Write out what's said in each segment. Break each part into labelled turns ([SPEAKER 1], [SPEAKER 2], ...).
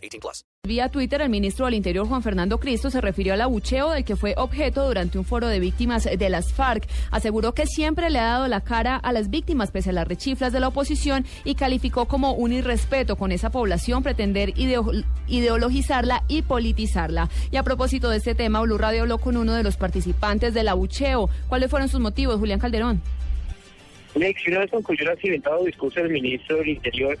[SPEAKER 1] 18 plus.
[SPEAKER 2] Vía Twitter, el ministro del Interior, Juan Fernando Cristo, se refirió al abucheo del que fue objeto durante un foro de víctimas de las FARC. Aseguró que siempre le ha dado la cara a las víctimas pese a las rechiflas de la oposición y calificó como un irrespeto con esa población pretender ideo- ideologizarla y politizarla. Y a propósito de este tema, Blue Radio habló con uno de los participantes del abucheo. ¿Cuáles fueron sus motivos, Julián Calderón?
[SPEAKER 3] Lex, una vez concluyó el accidentado discurso del ministro del Interior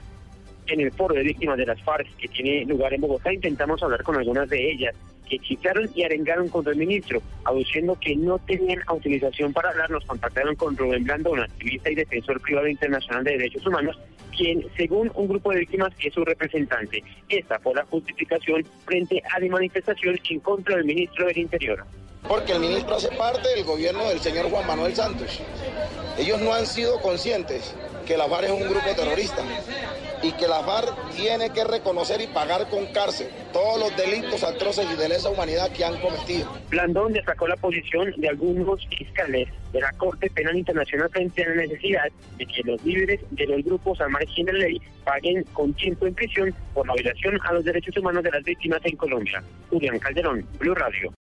[SPEAKER 3] en el foro de víctimas de las FARC que tiene lugar en Bogotá, intentamos hablar con algunas de ellas que chiflaron y arengaron contra el ministro, aduciendo que no tenían autorización para hablar. Nos contactaron con Rubén Blandón, activista y defensor privado internacional de derechos humanos, quien, según un grupo de víctimas, es su representante. Esta fue la justificación frente a la manifestación en contra del ministro del Interior.
[SPEAKER 4] Porque el ministro hace parte del gobierno del señor Juan Manuel Santos. Ellos no han sido conscientes que la FARC es un grupo terrorista y que la FARC tiene que reconocer y pagar con cárcel todos los delitos atroces y de lesa humanidad que han cometido.
[SPEAKER 3] Blandón destacó la posición de algunos fiscales de la Corte Penal Internacional frente a la necesidad de que los líderes de los grupos al margen de la ley paguen con tiempo en prisión por la violación a los derechos humanos de las víctimas en Colombia. Julián Calderón, Blue Radio.